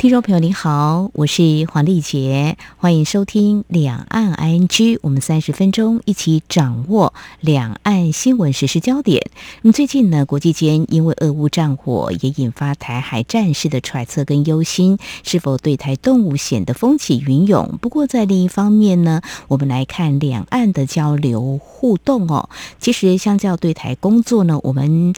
听众朋友您好，我是黄丽杰，欢迎收听两岸 ING。我们三十分钟一起掌握两岸新闻实时焦点。那么最近呢，国际间因为俄乌战火，也引发台海战事的揣测跟忧心，是否对台动武显得风起云涌？不过在另一方面呢，我们来看两岸的交流互动哦。其实相较对台工作呢，我们。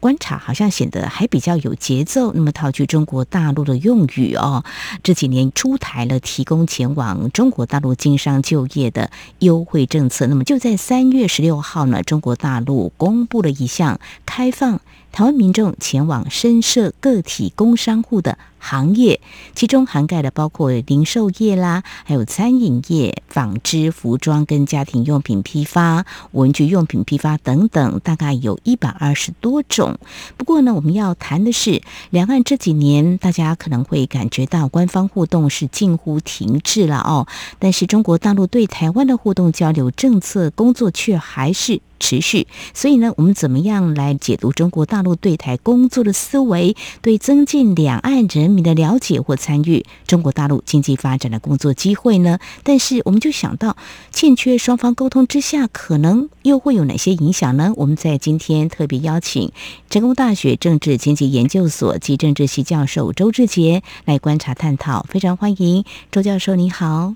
观察好像显得还比较有节奏。那么套句中国大陆的用语哦，这几年出台了提供前往中国大陆经商就业的优惠政策。那么就在三月十六号呢，中国大陆公布了一项开放台湾民众前往深设个体工商户的行业，其中涵盖了包括零售业啦，还有餐饮业、纺织、服装跟家庭用品批发、文具用品批发等等，大概有一百二十多种。不过呢，我们要谈的是，两岸这几年大家可能会感觉到官方互动是近乎停滞了哦，但是中国大陆对台湾的互动交流政策工作却还是持续，所以呢，我们怎么样来解读中国大陆对台工作的思维，对增进两岸人民的了解或参与中国大陆经济发展的工作机会呢？但是我们就想到，欠缺双方沟通之下，可能又会有哪些影响呢？我们在今天特别邀请成功大学政治经济研究所及政治系教授周志杰来观察探讨，非常欢迎周教授，你好。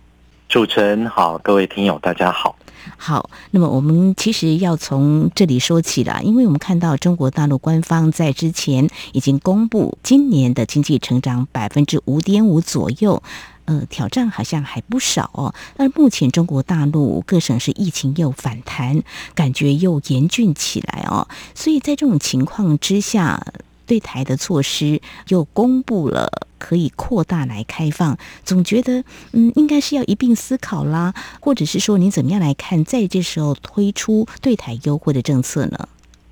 主持人好，各位听友大家好。好，那么我们其实要从这里说起了，因为我们看到中国大陆官方在之前已经公布今年的经济成长百分之五点五左右，呃，挑战好像还不少哦。而目前中国大陆各省市疫情又反弹，感觉又严峻起来哦，所以在这种情况之下。对台的措施又公布了，可以扩大来开放，总觉得嗯，应该是要一并思考啦，或者是说你怎么样来看，在这时候推出对台优惠的政策呢？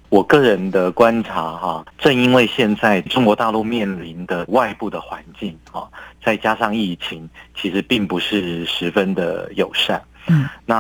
我个人的观察哈，正因为现在中国大陆面临的外部的环境啊，再加上疫情，其实并不是十分的友善。嗯，那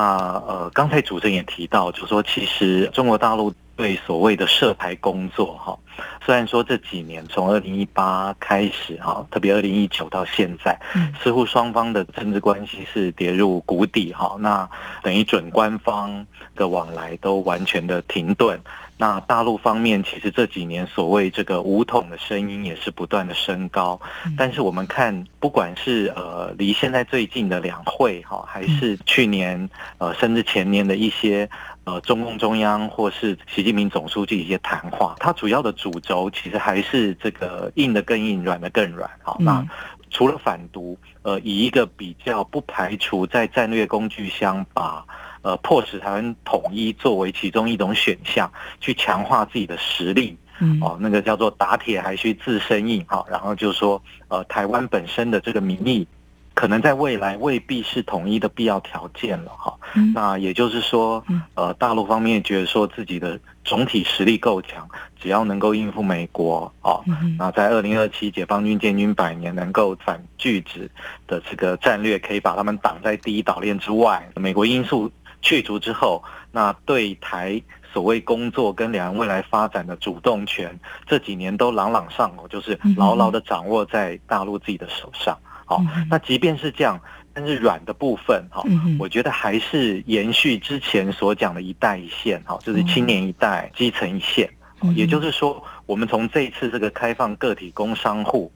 呃，刚才主持人也提到，就是说其实中国大陆。对所谓的涉台工作，哈，虽然说这几年从二零一八开始，哈，特别二零一九到现在，似乎双方的政治关系是跌入谷底，哈，那等于准官方的往来都完全的停顿。那大陆方面其实这几年所谓这个武统的声音也是不断的升高，但是我们看，不管是呃离现在最近的两会，哈，还是去年呃甚至前年的一些。呃，中共中央或是习近平总书记一些谈话，它主要的主轴其实还是这个硬的更硬，软的更软。好，那除了反独，呃，以一个比较不排除在战略工具箱把呃迫使台湾统一作为其中一种选项，去强化自己的实力。嗯，哦，那个叫做打铁还需自身硬。好，然后就是说，呃，台湾本身的这个民意。可能在未来未必是统一的必要条件了哈，那也就是说，呃，大陆方面觉得说自己的总体实力够强，只要能够应付美国啊，那在二零二七解放军建军百年能够反拒止的这个战略，可以把他们挡在第一岛链之外。美国因素去除之后，那对台所谓工作跟两岸未来发展的主动权，这几年都朗朗上口，就是牢牢的掌握在大陆自己的手上。好，那即便是这样，但是软的部分哈，我觉得还是延续之前所讲的一带一线哈，就是青年一代、基层一线，也就是说，我们从这一次这个开放个体工商户。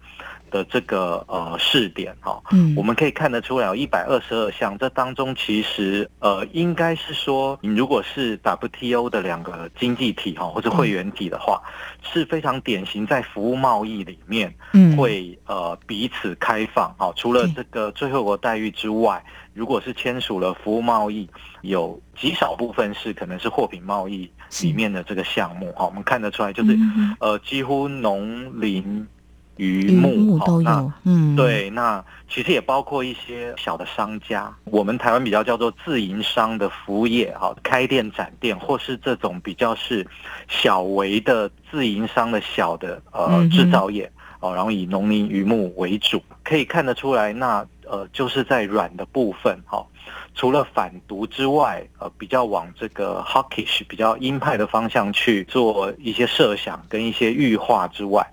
的这个呃试点哈，嗯，我们可以看得出来有一百二十二项，这当中其实呃应该是说，你如果是 WTO 的两个经济体哈或者会员体的话，是非常典型在服务贸易里面，嗯，会呃彼此开放哈，除了这个最惠国待遇之外，如果是签署了服务贸易，有极少部分是可能是货品贸易里面的这个项目哈，我们看得出来就是呃几乎农林。渔牧都有，嗯，对，那其实也包括一些小的商家，我们台湾比较叫做自营商的服务业，哈，开店展店，或是这种比较是小微的自营商的小的呃制造业，哦，然后以农林渔牧为主，可以看得出来，那呃就是在软的部分哈、哦，除了反毒之外，呃比较往这个 hawkish 比较鹰派的方向去做一些设想跟一些预化之外，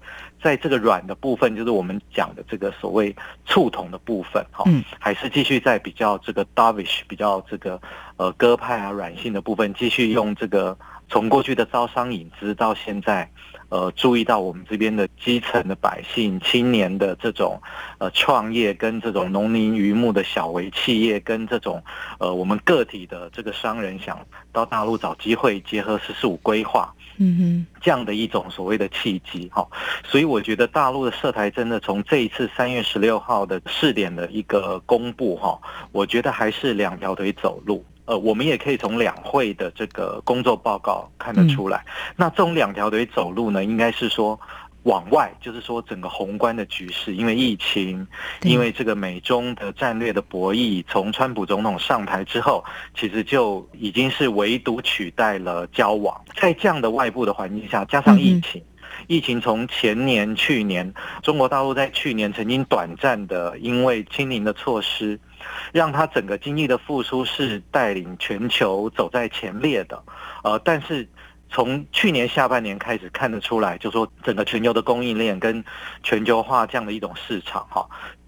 在这个软的部分，就是我们讲的这个所谓触统的部分哈，还是继续在比较这个 dovish 比较这个呃鸽派啊软性的部分，继续用这个从过去的招商引资到现在。呃，注意到我们这边的基层的百姓、青年的这种呃创业，跟这种农林渔牧的小微企业，跟这种呃我们个体的这个商人想到大陆找机会，结合“十四五”规划，嗯哼，这样的一种所谓的契机哈。所以我觉得大陆的涉台真的从这一次三月十六号的试点的一个公布哈，我觉得还是两条腿走路。呃，我们也可以从两会的这个工作报告看得出来。嗯、那这种两条腿走路呢，应该是说往外，就是说整个宏观的局势，因为疫情，因为这个美中的战略的博弈，从川普总统上台之后，其实就已经是唯独取代了交往。在这样的外部的环境下，加上疫情，嗯、疫情从前年、去年，中国大陆在去年曾经短暂的因为清零的措施。让它整个经济的复苏是带领全球走在前列的，呃，但是从去年下半年开始看得出来，就说整个全球的供应链跟全球化这样的一种市场，哈，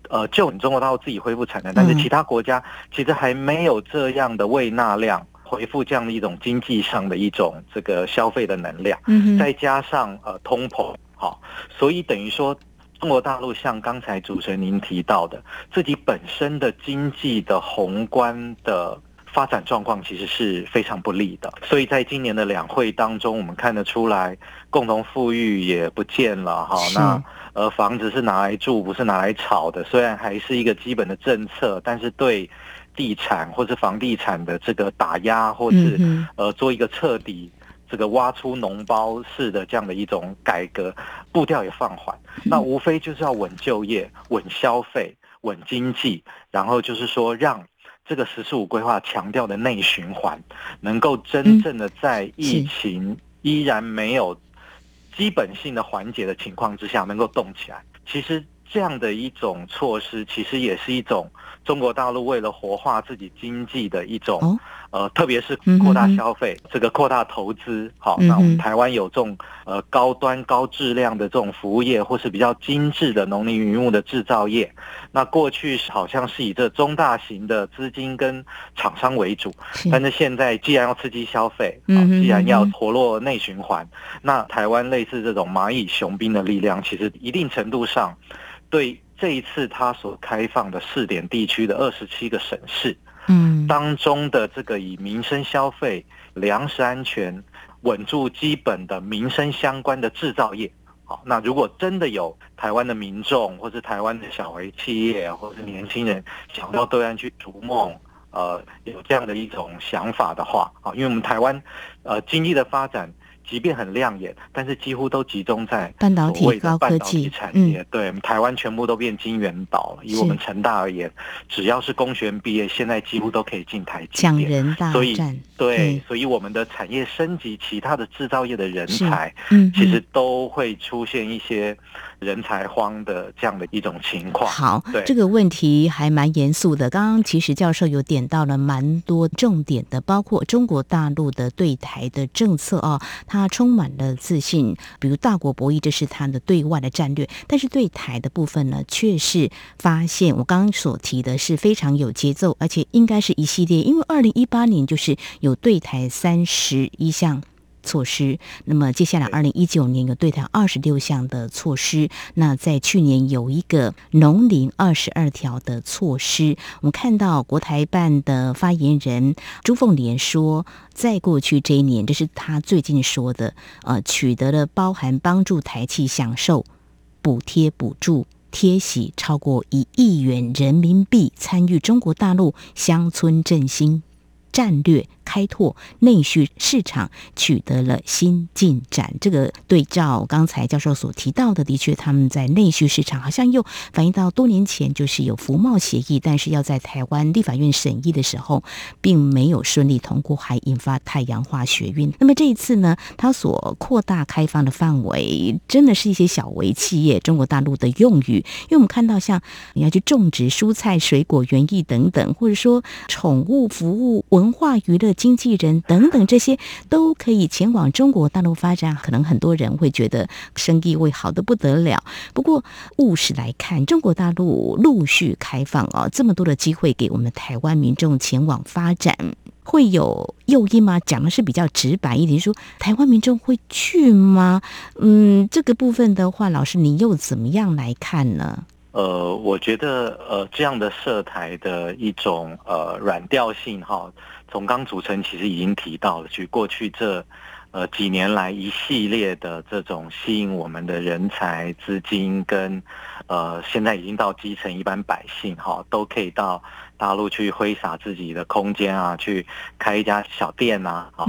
呃，就你中国大陆自己恢复产能，但是其他国家其实还没有这样的胃纳量回复这样的一种经济上的一种这个消费的能量，再加上呃通膨，好，所以等于说。中国大陆像刚才主持人您提到的，自己本身的经济的宏观的发展状况其实是非常不利的，所以在今年的两会当中，我们看得出来，共同富裕也不见了哈。是那呃，房子是拿来住，不是拿来炒的。虽然还是一个基本的政策，但是对地产或是房地产的这个打压，或是呃做一个彻底。这个挖出脓包式的这样的一种改革步调也放缓，那无非就是要稳就业、稳消费、稳经济，然后就是说让这个“十四五”规划强调的内循环，能够真正的在疫情依然没有基本性的缓解的情况之下，能够动起来。其实。这样的一种措施，其实也是一种中国大陆为了活化自己经济的一种，哦、呃，特别是扩大消费，这个扩大投资。好，那我们台湾有这种呃高端高质量的这种服务业，或是比较精致的农林渔牧的制造业。那过去好像是以这中大型的资金跟厂商为主，是但是现在既然要刺激消费，啊，既然要活络内循环，嗯、那台湾类似这种蚂蚁雄兵的力量，其实一定程度上。对这一次它所开放的试点地区的二十七个省市，嗯，当中的这个以民生消费、粮食安全稳住基本的民生相关的制造业，好，那如果真的有台湾的民众或是台湾的小微企业或是年轻人想到对岸去逐梦，呃，有这样的一种想法的话，啊，因为我们台湾呃经济的发展。即便很亮眼，但是几乎都集中在半导体、高科技产业。嗯、对，台湾全部都变金元岛了。以我们成大而言，只要是工学院毕业，现在几乎都可以进台积电。抢人大战。所以，对，嗯、所以我们的产业升级，其他的制造业的人才，嗯，其实都会出现一些。人才荒的这样的一种情况。好，对这个问题还蛮严肃的。刚刚其实教授有点到了蛮多重点的，包括中国大陆的对台的政策哦，它充满了自信，比如大国博弈，这是它的对外的战略。但是对台的部分呢，却是发现我刚刚所提的是非常有节奏，而且应该是一系列，因为二零一八年就是有对台三十一项。措施。那么接下来，二零一九年有对台二十六项的措施。那在去年有一个农林二十二条的措施。我们看到国台办的发言人朱凤莲说，在过去这一年，这是他最近说的，呃，取得了包含帮助台企享受补贴、补助、贴息超过一亿元人民币，参与中国大陆乡村振兴战略开拓内需市场取得了新进展。这个对照刚才教授所提到的，的确他们在内需市场好像又反映到多年前就是有服贸协议，但是要在台湾立法院审议的时候，并没有顺利通过，还引发太阳花学运。那么这一次呢，它所扩大开放的范围，真的是一些小微企业，中国大陆的用语，因为我们看到像你要去种植蔬菜、水果、园艺等等，或者说宠物服务、文化娱乐、经纪人等等，这些都可以前往中国大陆发展。可能很多人会觉得生意会好得不得了。不过务实来看，中国大陆陆续开放啊，这么多的机会给我们台湾民众前往发展。会有诱因吗？讲的是比较直白一点，说台湾民众会去吗？嗯，这个部分的话，老师你又怎么样来看呢？呃，我觉得呃这样的社台的一种呃软调性哈，从刚组成其实已经提到了，去过去这呃几年来一系列的这种吸引我们的人才、资金跟呃现在已经到基层一般百姓哈，都可以到。大陆去挥洒自己的空间啊，去开一家小店啊，啊，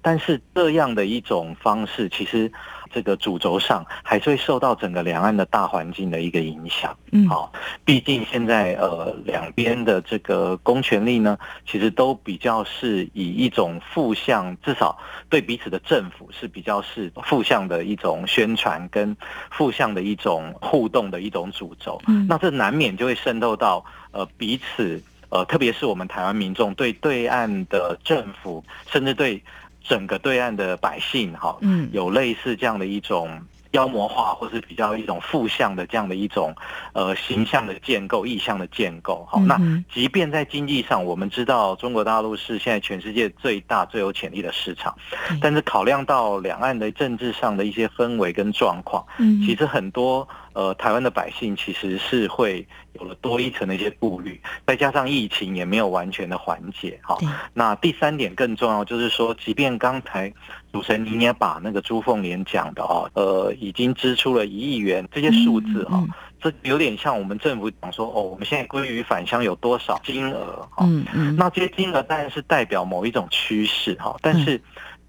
但是这样的一种方式，其实这个主轴上还是会受到整个两岸的大环境的一个影响。嗯，好，毕竟现在呃两边的这个公权力呢，其实都比较是以一种负向，至少对彼此的政府是比较是负向的一种宣传跟负向的一种互动的一种主轴。嗯，那这难免就会渗透到呃彼此。呃，特别是我们台湾民众对对岸的政府，甚至对整个对岸的百姓，哈，嗯，有类似这样的一种妖魔化，或是比较一种负向的这样的一种呃形象的建构、意向的建构，好，那即便在经济上，我们知道中国大陆是现在全世界最大最有潜力的市场，但是考量到两岸的政治上的一些氛围跟状况，嗯，其实很多。呃，台湾的百姓其实是会有了多一层的一些顾虑，再加上疫情也没有完全的缓解，好。那第三点更重要，就是说，即便刚才主持人您也把那个朱凤莲讲的哦，呃，已经支出了一亿元这些数字哈，这有点像我们政府讲说哦，我们现在归于返乡有多少金额哈，嗯嗯，那这些金额当然是代表某一种趋势哈，但是。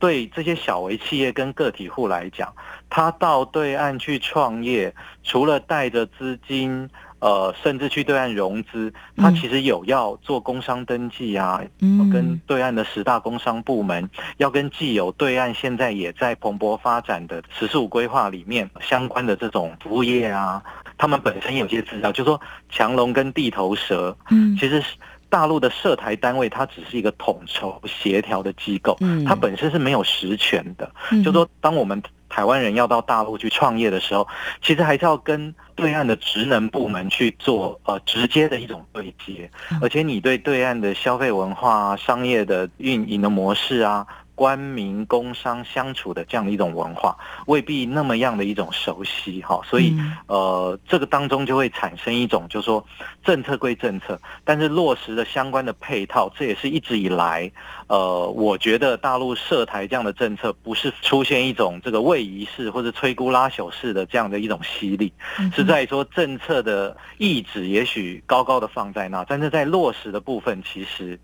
对这些小微企业跟个体户来讲，他到对岸去创业，除了带着资金，呃，甚至去对岸融资，他其实有要做工商登记啊，嗯，跟对岸的十大工商部门，要跟既有对岸现在也在蓬勃发展的“十四五”规划里面相关的这种服务业啊，他们本身有些资料，就是说强龙跟地头蛇，嗯，其实是。大陆的涉台单位，它只是一个统筹协调的机构，它本身是没有实权的。就说当我们台湾人要到大陆去创业的时候，其实还是要跟对岸的职能部门去做呃直接的一种对接，而且你对对岸的消费文化啊、商业的运营的模式啊。官民工商相处的这样的一种文化，未必那么样的一种熟悉哈，所以呃，这个当中就会产生一种，就是说政策归政策，但是落实的相关的配套，这也是一直以来呃，我觉得大陆涉台这样的政策，不是出现一种这个位移式或者摧枯拉朽式的这样的一种犀利，是在于说政策的意志也许高高的放在那，但是在落实的部分，其实。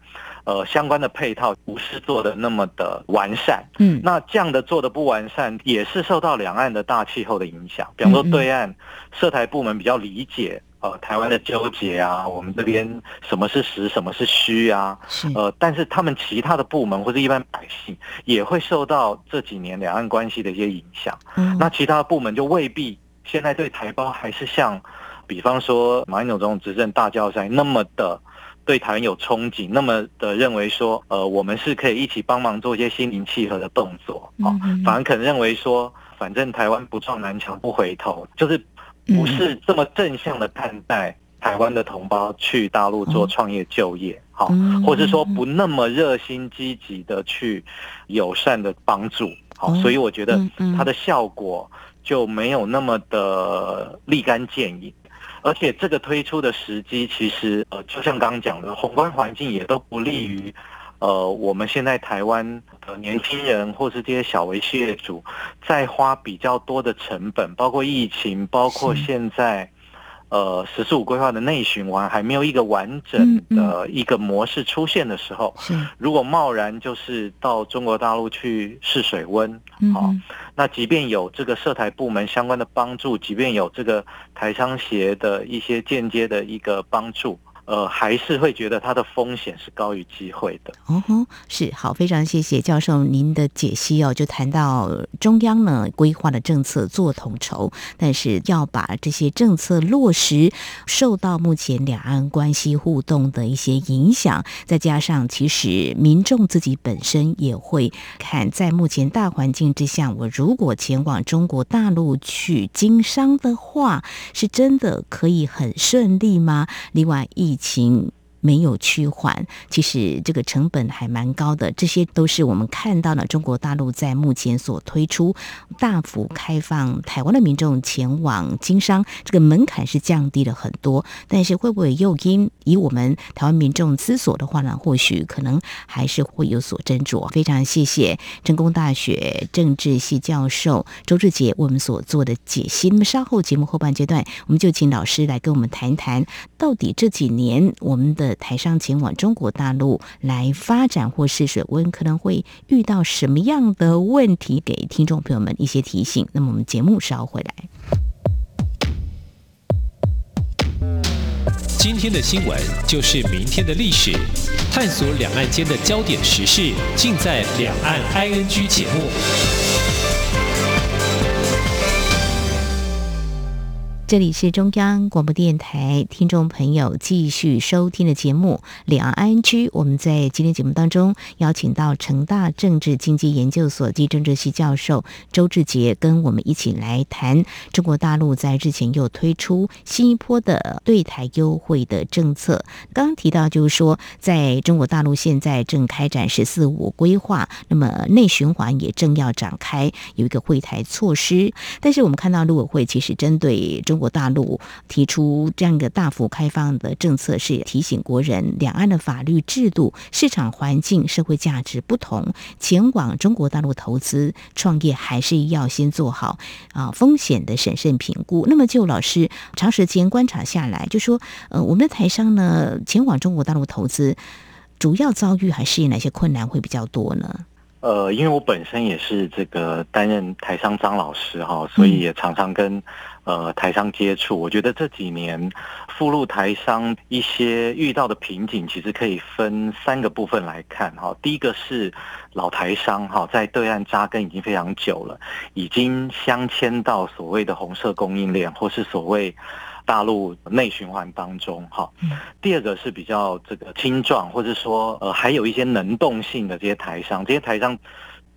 呃，相关的配套不是做的那么的完善，嗯，那这样的做的不完善，也是受到两岸的大气候的影响。比方说，对岸涉台部门比较理解呃台湾的纠结啊，我们这边什么是实，什么是虚啊，呃，但是他们其他的部门或者一般百姓也会受到这几年两岸关系的一些影响。嗯，那其他的部门就未必现在对台胞还是像，比方说马英九总统执政大教赛那么的。对台湾有憧憬，那么的认为说，呃，我们是可以一起帮忙做一些心灵契合的动作，哦，反而可能认为说，反正台湾不撞南墙不回头，就是不是这么正向的看待台湾的同胞去大陆做创业就业，好，或是说不那么热心积极的去友善的帮助，好，所以我觉得它的效果就没有那么的立竿见影。而且这个推出的时机，其实呃，就像刚刚讲的，宏观环境也都不利于，呃，我们现在台湾的年轻人或是这些小微企业主，在花比较多的成本，包括疫情，包括现在，呃“十四五”规划的内循环还没有一个完整的一个模式出现的时候，嗯嗯、如果贸然就是到中国大陆去试水温，好、嗯哦，那即便有这个涉台部门相关的帮助，即便有这个台商协的一些间接的一个帮助。呃，还是会觉得它的风险是高于机会的。哦吼，是好，非常谢谢教授您的解析哦。就谈到中央呢规划的政策做统筹，但是要把这些政策落实，受到目前两岸关系互动的一些影响，再加上其实民众自己本身也会看，在目前大环境之下，我如果前往中国大陆去经商的话，是真的可以很顺利吗？另外一情没有趋缓，其实这个成本还蛮高的。这些都是我们看到了中国大陆在目前所推出大幅开放台湾的民众前往经商，这个门槛是降低了很多。但是会不会诱因以我们台湾民众思索的话呢？或许可能还是会有所斟酌。非常谢谢成功大学政治系教授周志杰为我们所做的解析。那么稍后节目后半阶段，我们就请老师来跟我们谈一谈，到底这几年我们的台商前往中国大陆来发展或试水温，可能会遇到什么样的问题？给听众朋友们一些提醒。那么我们节目稍回来。今天的新闻就是明天的历史，探索两岸间的焦点时事，尽在《两岸 ING》节目。这里是中央广播电台听众朋友继续收听的节目《两岸 ING》。我们在今天节目当中邀请到成大政治经济研究所及政治系教授周志杰，跟我们一起来谈中国大陆在日前又推出新一波的对台优惠的政策。刚刚提到就是说，在中国大陆现在正开展“十四五”规划，那么内循环也正要展开，有一个惠台措施。但是我们看到陆委会其实针对中中国大陆提出这样一个大幅开放的政策，是提醒国人，两岸的法律制度、市场环境、社会价值不同，前往中国大陆投资创业，还是要先做好啊风险的审慎评估。那么，就老师长时间观察下来，就说，呃，我们的台商呢，前往中国大陆投资，主要遭遇还是哪些困难会比较多呢？呃，因为我本身也是这个担任台商张老师哈，所以也常常跟呃台商接触。我觉得这几年赴陆台商一些遇到的瓶颈，其实可以分三个部分来看哈。第一个是老台商哈，在对岸扎根已经非常久了，已经镶嵌到所谓的红色供应链，或是所谓。大陆内循环当中，哈，第二个是比较这个青壮，或者说呃还有一些能动性的这些台商，这些台商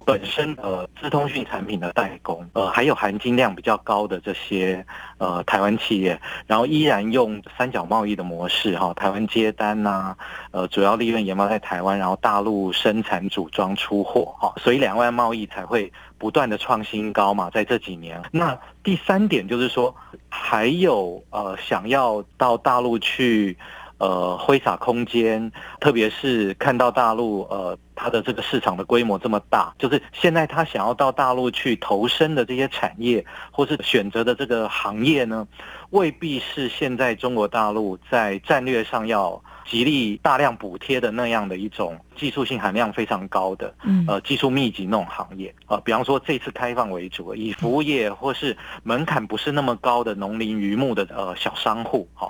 本身呃资通讯产品的代工，呃还有含金量比较高的这些呃台湾企业，然后依然用三角贸易的模式，哈，台湾接单呐、呃主要利润研发在台湾，然后大陆生产组装出货，哈，所以两岸贸易才会不断的创新高嘛，在这几年。那第三点就是说。还有呃，想要到大陆去呃挥洒空间，特别是看到大陆呃它的这个市场的规模这么大，就是现在他想要到大陆去投身的这些产业，或是选择的这个行业呢，未必是现在中国大陆在战略上要。极力大量补贴的那样的一种技术性含量非常高的，呃，技术密集那种行业，呃，比方说这次开放为主，以服务业或是门槛不是那么高的农林渔牧的呃小商户，哈，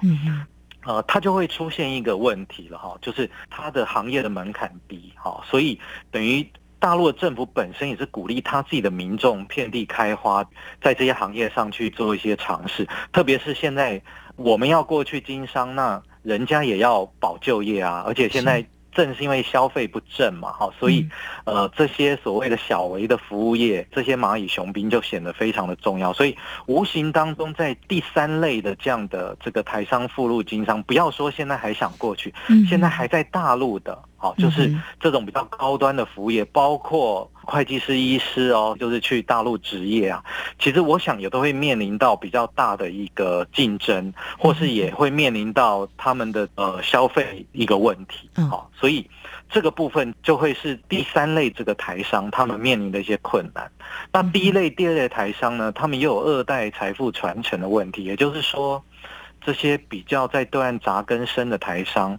呃，它就会出现一个问题了哈，就是它的行业的门槛低，哈，所以等于大陆的政府本身也是鼓励他自己的民众遍地开花，在这些行业上去做一些尝试，特别是现在我们要过去经商那。人家也要保就业啊，而且现在正是因为消费不振嘛，哈，所以呃，这些所谓的小微的服务业，这些蚂蚁雄兵就显得非常的重要。所以无形当中，在第三类的这样的这个台商附路经商，不要说现在还想过去，现在还在大陆的。好，就是这种比较高端的服务业，包括会计师、医师哦，就是去大陆执业啊。其实我想也都会面临到比较大的一个竞争，或是也会面临到他们的呃消费一个问题。好，所以这个部分就会是第三类这个台商他们面临的一些困难。那第一类、第二类台商呢，他们也有二代财富传承的问题，也就是说。这些比较在对岸扎根深的台商，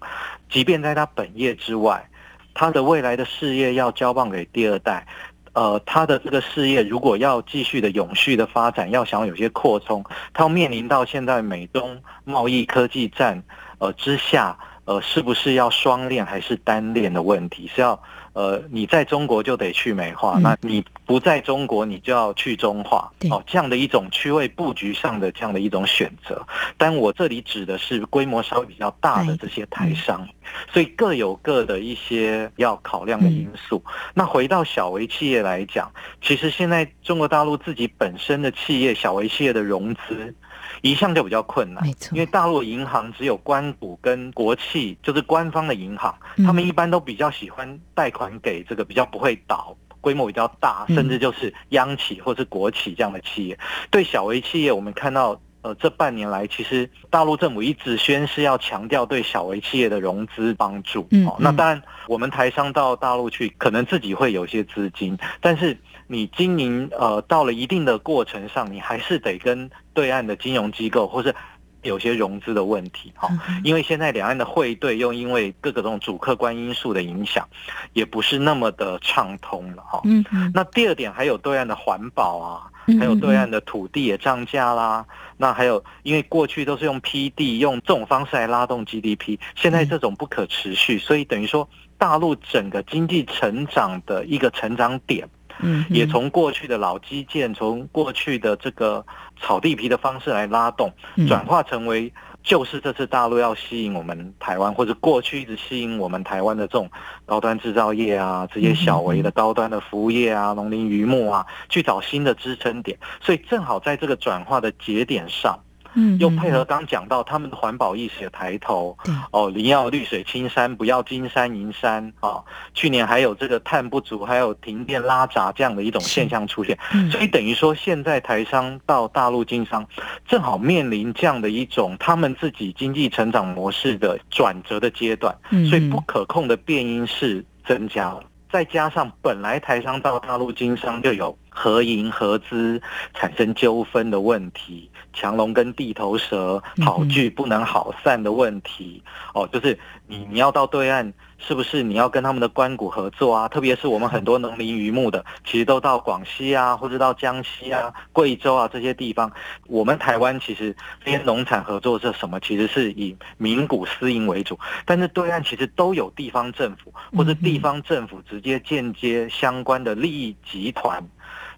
即便在他本业之外，他的未来的事业要交棒给第二代，呃，他的这个事业如果要继续的永续的发展，要想有些扩充，他要面临到现在美中贸易科技战呃之下，呃，是不是要双链还是单链的问题？是要。呃，你在中国就得去美化，嗯、那你不在中国，你就要去中化，哦，这样的一种区位布局上的这样的一种选择。但我这里指的是规模稍微比较大的这些台商，嗯、所以各有各的一些要考量的因素。嗯、那回到小微企业来讲，其实现在中国大陆自己本身的企业，小微企业的融资。一向就比较困难，没错，因为大陆银行只有官股跟国企，就是官方的银行，他们一般都比较喜欢贷款给这个比较不会倒、规模比较大，甚至就是央企或是国企这样的企业。对小微企业，我们看到。呃，这半年来，其实大陆政府一直宣示要强调对小微企业的融资帮助。嗯，哦，那当然，我们台商到大陆去，可能自己会有些资金，但是你经营呃到了一定的过程上，你还是得跟对岸的金融机构或是有些融资的问题。哈，因为现在两岸的汇兑又因为各种主客观因素的影响，也不是那么的畅通了。哈，嗯，那第二点还有对岸的环保啊。还有对岸的土地也涨价啦，那还有因为过去都是用批地用这种方式来拉动 GDP，现在这种不可持续，所以等于说大陆整个经济成长的一个成长点，嗯，也从过去的老基建，从过去的这个炒地皮的方式来拉动，转化成为。就是这次大陆要吸引我们台湾，或者过去一直吸引我们台湾的这种高端制造业啊，这些小微的高端的服务业啊，农林渔牧啊，去找新的支撑点，所以正好在这个转化的节点上。嗯，又配合刚讲到他们的环保意识的抬头，哦，你要绿水青山，不要金山银山啊。去年还有这个碳不足，还有停电拉闸这样的一种现象出现，所以等于说现在台商到大陆经商，正好面临这样的一种他们自己经济成长模式的转折的阶段，所以不可控的变因是增加了。再加上本来台商到大陆经商就有合营合资产生纠纷的问题，强龙跟地头蛇好聚不能好散的问题，哦，就是你你要到对岸。是不是你要跟他们的关谷合作啊？特别是我们很多农林渔牧的，其实都到广西啊，或者到江西啊、贵州啊这些地方。我们台湾其实这些农产合作是什么？其实是以民股私营为主，但是对岸其实都有地方政府或者地方政府直接间接相关的利益集团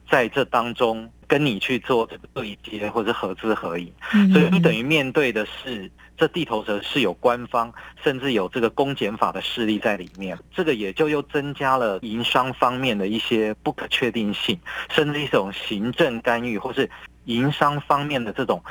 在这当中跟你去做这个对接或者合资合营，所以你等于面对的是。这地头蛇是有官方，甚至有这个公检法的势力在里面，这个也就又增加了营商方面的一些不可确定性，甚至一种行政干预，或是。营商方面的这种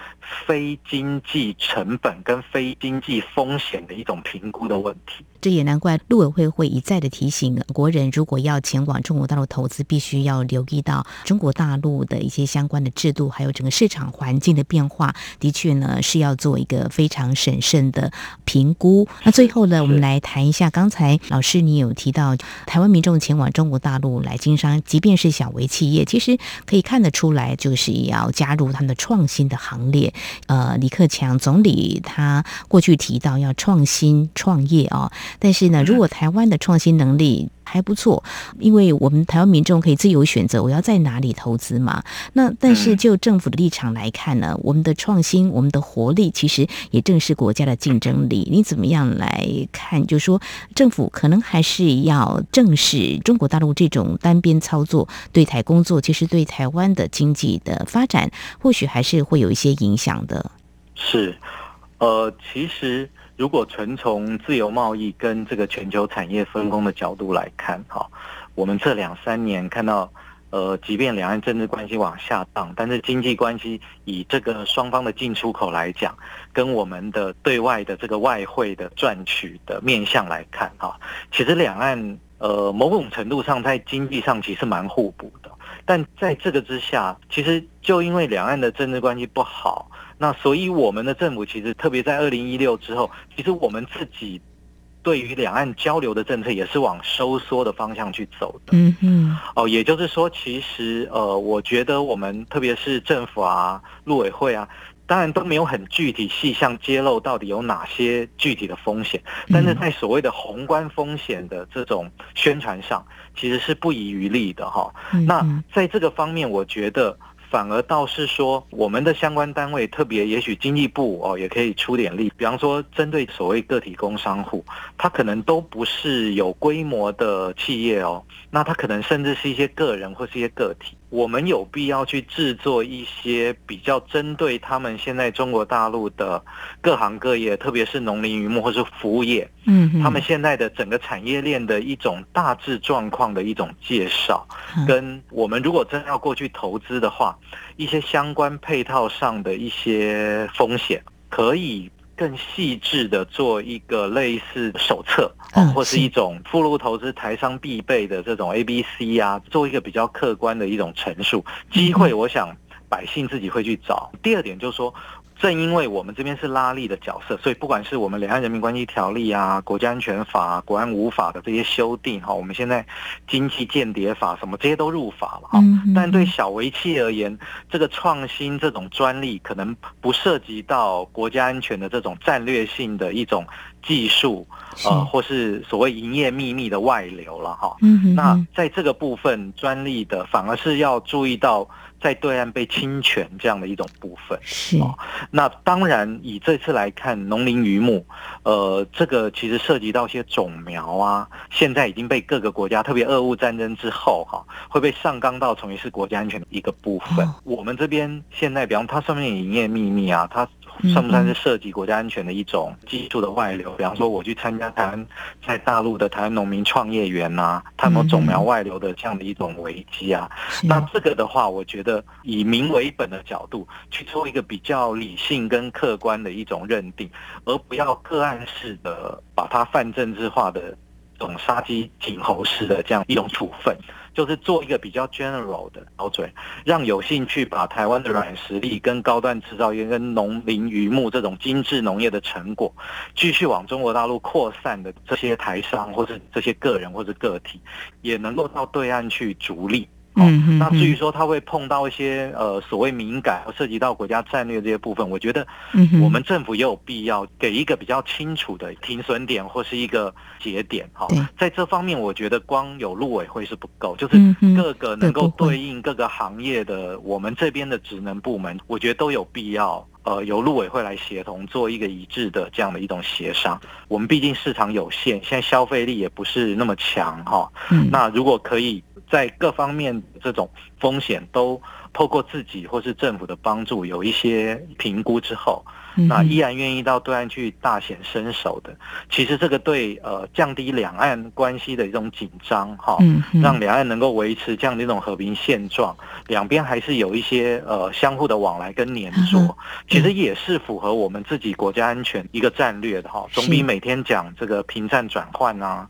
非经济成本跟非经济风险的一种评估的问题，这也难怪陆委会会一再的提醒国人，如果要前往中国大陆投资，必须要留意到中国大陆的一些相关的制度，还有整个市场环境的变化。的确呢，是要做一个非常审慎的评估。那最后呢，我们来谈一下，刚才老师你有提到，台湾民众前往中国大陆来经商，即便是小微企业，其实可以看得出来，就是要。加入他们的创新的行列，呃，李克强总理他过去提到要创新创业啊，但是呢，如果台湾的创新能力还不错，因为我们台湾民众可以自由选择我要在哪里投资嘛。那但是就政府的立场来看呢，我们的创新、我们的活力，其实也正是国家的竞争力。你怎么样来看？就是说政府可能还是要正视中国大陆这种单边操作，对台工作，其实对台湾的经济的发展。或许还是会有一些影响的。是，呃，其实如果纯从自由贸易跟这个全球产业分工的角度来看，哈，我们这两三年看到，呃，即便两岸政治关系往下荡，但是经济关系以这个双方的进出口来讲，跟我们的对外的这个外汇的赚取的面向来看，哈，其实两岸呃某种程度上在经济上其实蛮互补的。但在这个之下，其实就因为两岸的政治关系不好，那所以我们的政府其实特别在二零一六之后，其实我们自己对于两岸交流的政策也是往收缩的方向去走的。嗯嗯。哦，也就是说，其实呃，我觉得我们特别是政府啊、陆委会啊，当然都没有很具体细项揭露到底有哪些具体的风险，但是在所谓的宏观风险的这种宣传上，其实是不遗余力的哈。那在这个方面，我觉得。反而倒是说，我们的相关单位，特别也许经济部哦，也可以出点力。比方说，针对所谓个体工商户，他可能都不是有规模的企业哦，那他可能甚至是一些个人或是一些个体。我们有必要去制作一些比较针对他们现在中国大陆的各行各业，特别是农林渔牧或是服务业，嗯，他们现在的整个产业链的一种大致状况的一种介绍，跟我们如果真要过去投资的话，一些相关配套上的一些风险，可以。更细致的做一个类似手册，或是一种附录投资台商必备的这种 A B C 啊，做一个比较客观的一种陈述。机会，我想百姓自己会去找。第二点就是说。正因为我们这边是拉力的角色，所以不管是我们两岸人民关系条例啊、国家安全法、国安五法的这些修订哈，我们现在经济间谍法什么这些都入法了哈。但对小微企而言，这个创新这种专利可能不涉及到国家安全的这种战略性的一种技术，呃，或是所谓营业秘密的外流了哈。那在这个部分，专利的反而是要注意到。在对岸被侵权这样的一种部分是，那当然以这次来看，农林渔牧，呃，这个其实涉及到一些种苗啊，现在已经被各个国家，特别俄乌战争之后哈，会被上纲到成为是国家安全的一个部分。我们这边现在，比方它上面有营业秘密啊，它。算不算是涉及国家安全的一种技术的外流？比方说，我去参加台湾在大陆的台湾农民创业园呐，他们有种苗外流的这样的一种危机啊。那这个的话，我觉得以民为本的角度去做一个比较理性跟客观的一种认定，而不要个案式的把它泛政治化的这种杀鸡儆猴式的这样一种处分。就是做一个比较 general 的标准，让有兴趣把台湾的软实力、跟高端制造业、跟农林渔牧这种精致农业的成果，继续往中国大陆扩散的这些台商，或者这些个人或者个体，也能够到对岸去逐利。嗯、哦，那至于说他会碰到一些呃所谓敏感或涉及到国家战略这些部分，我觉得，我们政府也有必要给一个比较清楚的停损点或是一个节点哈、哦。在这方面，我觉得光有陆委会是不够，就是各个能够对应各个行业的我们这边的职能部门，我觉得都有必要呃由陆委会来协同做一个一致的这样的一种协商。我们毕竟市场有限，现在消费力也不是那么强哈、哦。那如果可以。在各方面这种风险都透过自己或是政府的帮助有一些评估之后。那依然愿意到对岸去大显身手的，其实这个对呃降低两岸关系的一种紧张哈，让两岸能够维持这样的一种和平现状，两边还是有一些呃相互的往来跟黏着，其实也是符合我们自己国家安全一个战略的哈，总比每天讲这个平战转换啊，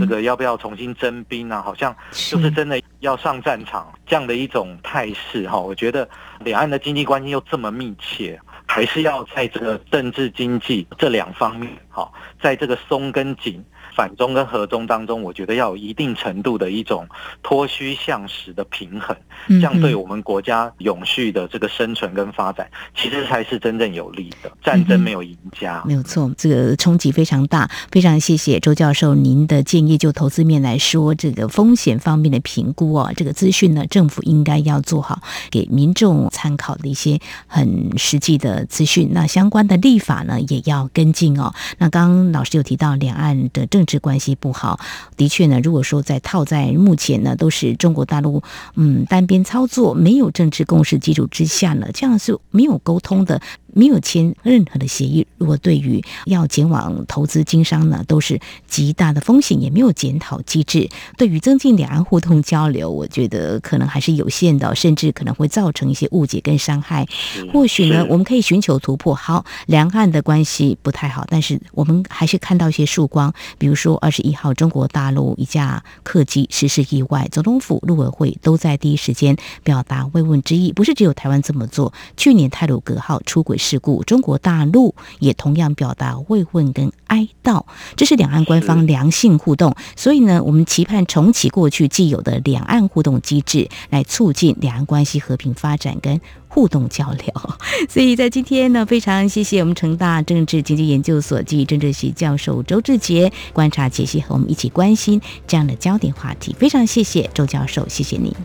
这个要不要重新征兵啊，好像就是真的要上战场这样的一种态势哈，我觉得两岸的经济关系又这么密切。还是要在这个政治经济这两方面，好，在这个松跟紧。反中跟和中当中，我觉得要有一定程度的一种脱虚向实的平衡，这样对我们国家永续的这个生存跟发展，其实才是真正有利的。战争没有赢家，没有错，这个冲击非常大。非常谢谢周教授您的建议，就投资面来说，这个风险方面的评估啊，这个资讯呢，政府应该要做好，给民众参考的一些很实际的资讯。那相关的立法呢，也要跟进哦。那刚刚老师有提到两岸的政治关系不好，的确呢。如果说在套在目前呢，都是中国大陆嗯单边操作，没有政治共识基础之下呢，这样是没有沟通的。没有签任何的协议，如果对于要前往投资经商呢，都是极大的风险，也没有检讨机制。对于增进两岸互动交流，我觉得可能还是有限的，甚至可能会造成一些误解跟伤害。或许呢，我们可以寻求突破。好，两岸的关系不太好，但是我们还是看到一些曙光。比如说，二十一号中国大陆一架客机失事意外，总统府、陆委会都在第一时间表达慰问之意。不是只有台湾这么做，去年泰鲁格号出轨。事故，中国大陆也同样表达慰问跟哀悼。这是两岸官方良性互动，所以呢，我们期盼重启过去既有的两岸互动机制，来促进两岸关系和平发展跟互动交流。所以在今天呢，非常谢谢我们成大政治经济研究所暨政治系教授周志杰观察解析和我们一起关心这样的焦点话题。非常谢谢周教授，谢谢你。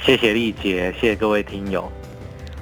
谢谢丽姐，谢谢各位听友。